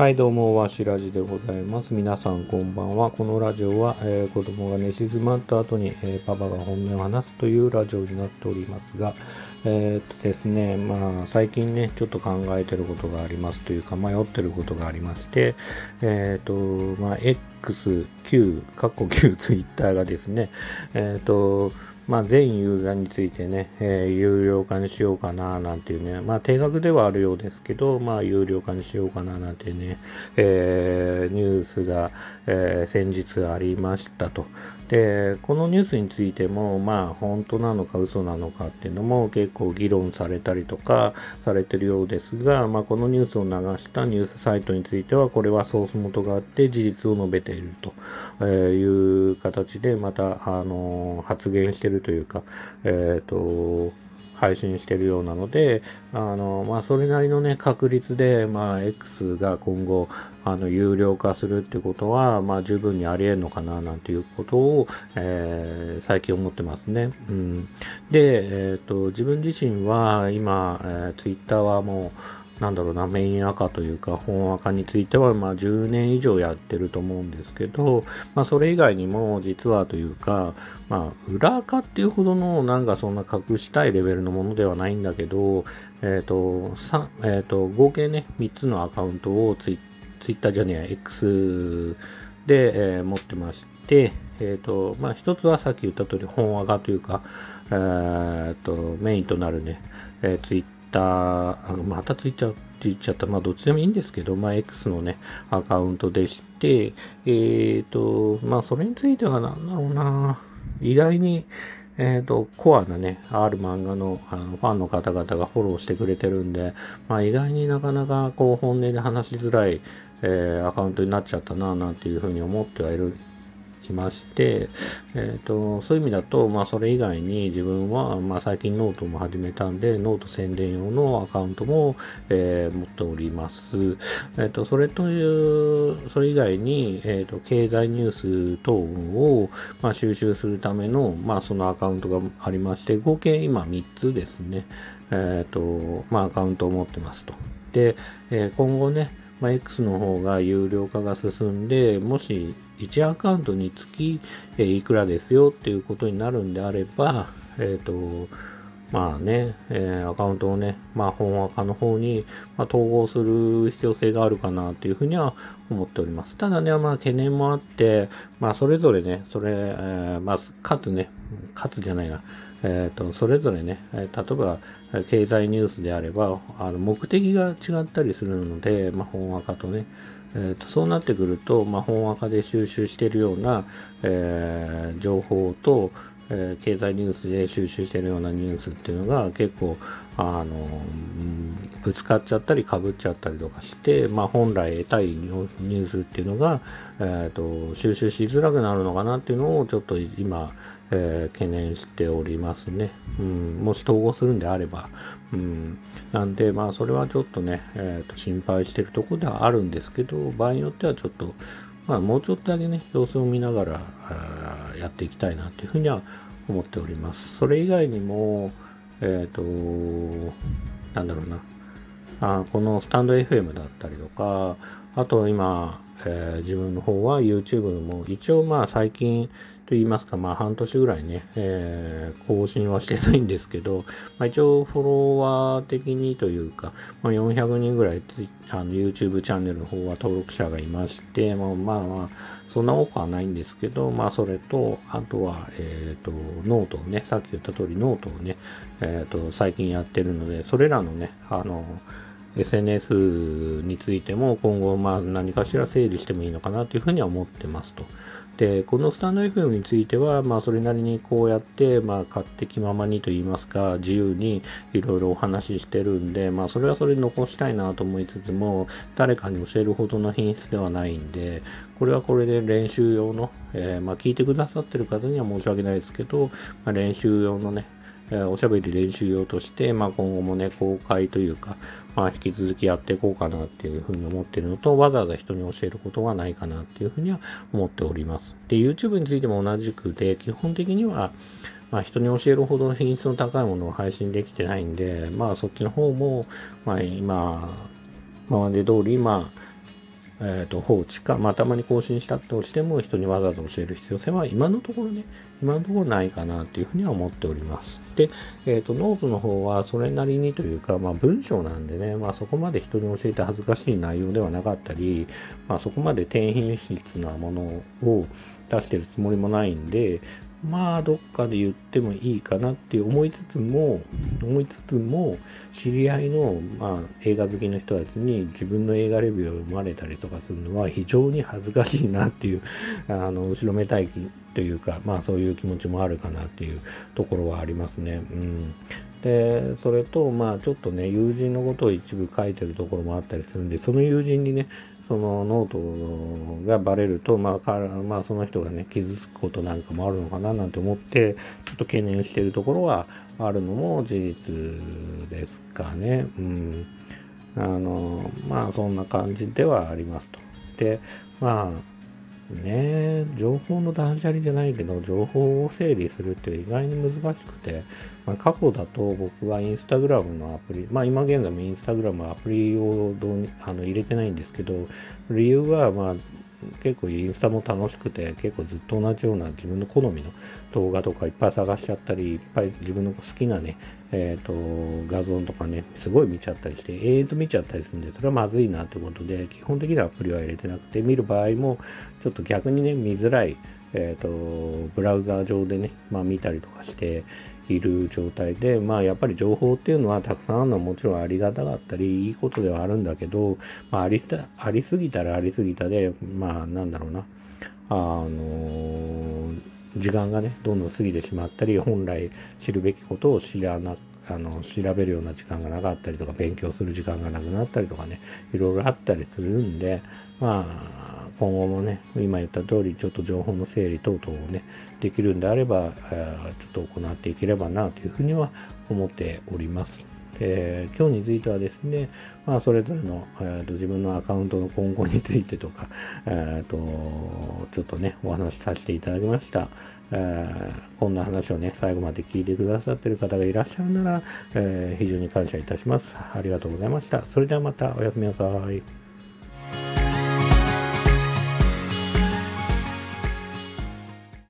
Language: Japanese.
はい、どうも、わしらじでございます。皆さん、こんばんは。このラジオは、えー子供が寝静まった後に、えーパパが本音を話すというラジオになっておりますが、えーっとですね、まあ、最近ね、ちょっと考えてることがありますというか、迷ってることがありまして、えーっと、まあ、X、Q、過去旧 Twitter がですね、えっと、まあ、全ユーザーについてね、えー有料化にしようかななんていうね、まあ、定額ではあるようですけど、まあ、有料化にしようかななんてね、えーニュースが、えー先日ありましたと。で、このニュースについても、まあ、本当なのか嘘なのかっていうのも結構議論されたりとかされてるようですが、まあ、このニュースを流したニュースサイトについては、これはソース元があって事実を述べているという形で、また、あの発言してるというか、えっ、と、配信してるようなので、あの、まあ、それなりのね、確率で、まあ、X が今後、あの、有料化するってことは、まあ、十分にあり得るのかな、なんていうことを、えー最近思ってますね。うん。で、えっ、と、自分自身は、今、えー、Twitter はもう、なんだろうな、メイン赤というか、本赤については、まあ、10年以上やってると思うんですけど、まあ、それ以外にも、実はというか、まあ、裏赤っていうほどの、なんかそんな隠したいレベルのものではないんだけど、えっ、と、さ、えっ、と、合計ね、3つのアカウントをツイツイッターじゃねえや、X で、えー持ってまして、えっ、と、まあ、一つはさっき言った通り、本赤というか、えーと、メインとなるね、えー、ツイッター、あまたツイッターって言っちゃった、まあ、どっちでもいいんですけど、まあ、X のね、アカウントでして、えっ、と、まあ、それについてはなんだろうな、意外に、えっ、と、コアなね、ある漫画のあのファンの方々がフォローしてくれてるんで、まあ、意外になかなかこう本音で話しづらい、えーアカウントになっちゃったな、なんていうふうに思ってはいる、いまして、えっ、と、そういう意味だと、まあ、それ以外に自分は、まあ、最近ノートも始めたんで、ノート宣伝用のアカウントも、えー持っております。えっ、と、それという、それ以外に、えっ、と、経済ニュース等を、まあ、収集するための、まあ、そのアカウントがありまして、合計今3つですね、えっ、と、まあ、アカウントを持ってますと。で、え今後ね、まあ、X の方が有料化が進んで、もし1アカウントにつき、えいくらですよっていうことになるんであれば、えっ、と、まあね、えーアカウントをね、まあ本赤の方に、まあ、統合する必要性があるかなというふうには思っております。ただね、まあ懸念もあって、まあそれぞれね、それ、えーまあかつね、かつじゃないな、えっ、と、それぞれね、例えば、経済ニュースであれば、あの目的が違ったりするので、まあ本赤とね、えーとそうなってくると、まあ、本赤で収集しているような、えー情報と、えー経済ニュースで収集してるようなニュースっていうのが結構、あのぶつかっちゃったり被っちゃったりとかして、まあ、本来得たいニュースっていうのが、えーと収集しづらくなるのかなっていうのをちょっと今、えー懸念しておりますね。うん、もし統合するんであれば。うん、なんで、まあ、それはちょっとね、えーと心配してるとこではあるんですけど、場合によってはちょっと、まあ、もうちょっとだけね、様子を見ながらあーやっていきたいなというふうには思っております。それ以外にも、えっ、と、なんだろうな、あこのスタンド FM だったりとか、あと今、えー自分の方は YouTube も一応まあ最近と言いますか、まあ半年ぐらいね、えー更新はしてないんですけど、まあ、一応フォロワー的にというか、まあ、400人ぐらいあの YouTube チャンネルの方は登録者がいまして、まあまあまあ、そんな多くはないんですけど、まあそれと、あとは、えっ、と、ノートをね、さっき言った通りノートをね、えっ、と、最近やってるので、それらのね、あの、SNS についても今後まあ何かしら整理してもいいのかなというふうには思ってますと。で、このスタンド FM については、まあそれなりにこうやって、まあ勝手気ままにと言いますか、自由にいろいろお話ししてるんで、まあそれはそれで残したいなと思いつつも、誰かに教えるほどの品質ではないんで、これはこれで練習用の、えーまあ聞いてくださってる方には申し訳ないですけど、まあ、練習用のね、えおしゃべり練習用として、まあ、今後もね、公開というか、まあ、引き続きやっていこうかなっていうふうに思ってるのと、わざわざ人に教えることはないかなっていうふうには思っております。で、YouTube についても同じくで、基本的には、まあ、人に教えるほど品質の高いものを配信できてないんで、まあ、そっちの方も、まあ、今、今まで通り、まあ、えー、と放置か、まあ、たまに更新したとしても人にわざわざ教える必要性は今のところね、今のところないかなっていうふうには思っております。で、えっ、ー、と、ノートの方はそれなりにというか、まあ文章なんでね、まあそこまで人に教えて恥ずかしい内容ではなかったり、まあそこまで低品質なものを出してるつもりもないんで、まあどっかで言ってもいいかなって思いつつも思いつつも知り合いの、まあ、映画好きの人たちに自分の映画レビューを読まれたりとかするのは非常に恥ずかしいなっていう あの後ろめたいというかまあそういう気持ちもあるかなっていうところはありますね。うんでそれとまあちょっとね友人のことを一部書いてるところもあったりするんでその友人にねそのノートがバレると、まあ、まあ、その人がね、傷つくことなんかもあるのかななんて思って、ちょっと懸念しているところはあるのも事実ですかね。うん。あの、まあ、そんな感じではありますと。で、まあ、ね情報の断捨離じゃないけど、情報を整理するって意外に難しくて、まあ、過去だと僕はインスタグラムのアプリ、まあ今現在もインスタグラムアプリをどうにあの入れてないんですけど、理由はまあ結構インスタも楽しくて、結構ずっと同じような自分の好みの動画とかいっぱい探しちゃったり、いっぱい自分の好きなね、えっ、ー、と、画像とかね、すごい見ちゃったりして、永遠と見ちゃったりするんで、それはまずいなってことで、基本的なアプリは入れてなくて、見る場合も、ちょっと逆にね、見づらい、えっ、ー、と、ブラウザー上でね、まあ見たりとかして、いる状態で、まあやっぱり情報っていうのはたくさんあるのはもちろんありがたかったり、いいことではあるんだけど、まあありありすぎたらありすぎたで、まあなんだろうな、あのー、時間がね、どんどん過ぎてしまったり、本来知るべきことを知らなくあの調べるような時間がなかったりとか勉強する時間がなくなったりとかねいろいろあったりするんでまあ今後もね、今言った通り、ちょっと情報の整理等々をね、できるんであれば、ちょっと行っていければなというふうには思っております。えー、今日についてはですね、まあ、それぞれの、えーと、自分のアカウントの今後についてとか、えーと、ちょっとね、お話しさせていただきました。えー、こんな話をね、最後まで聞いてくださってる方がいらっしゃるなら、えー、非常に感謝いたします。ありがとうございました。それではまたおやすみなさい。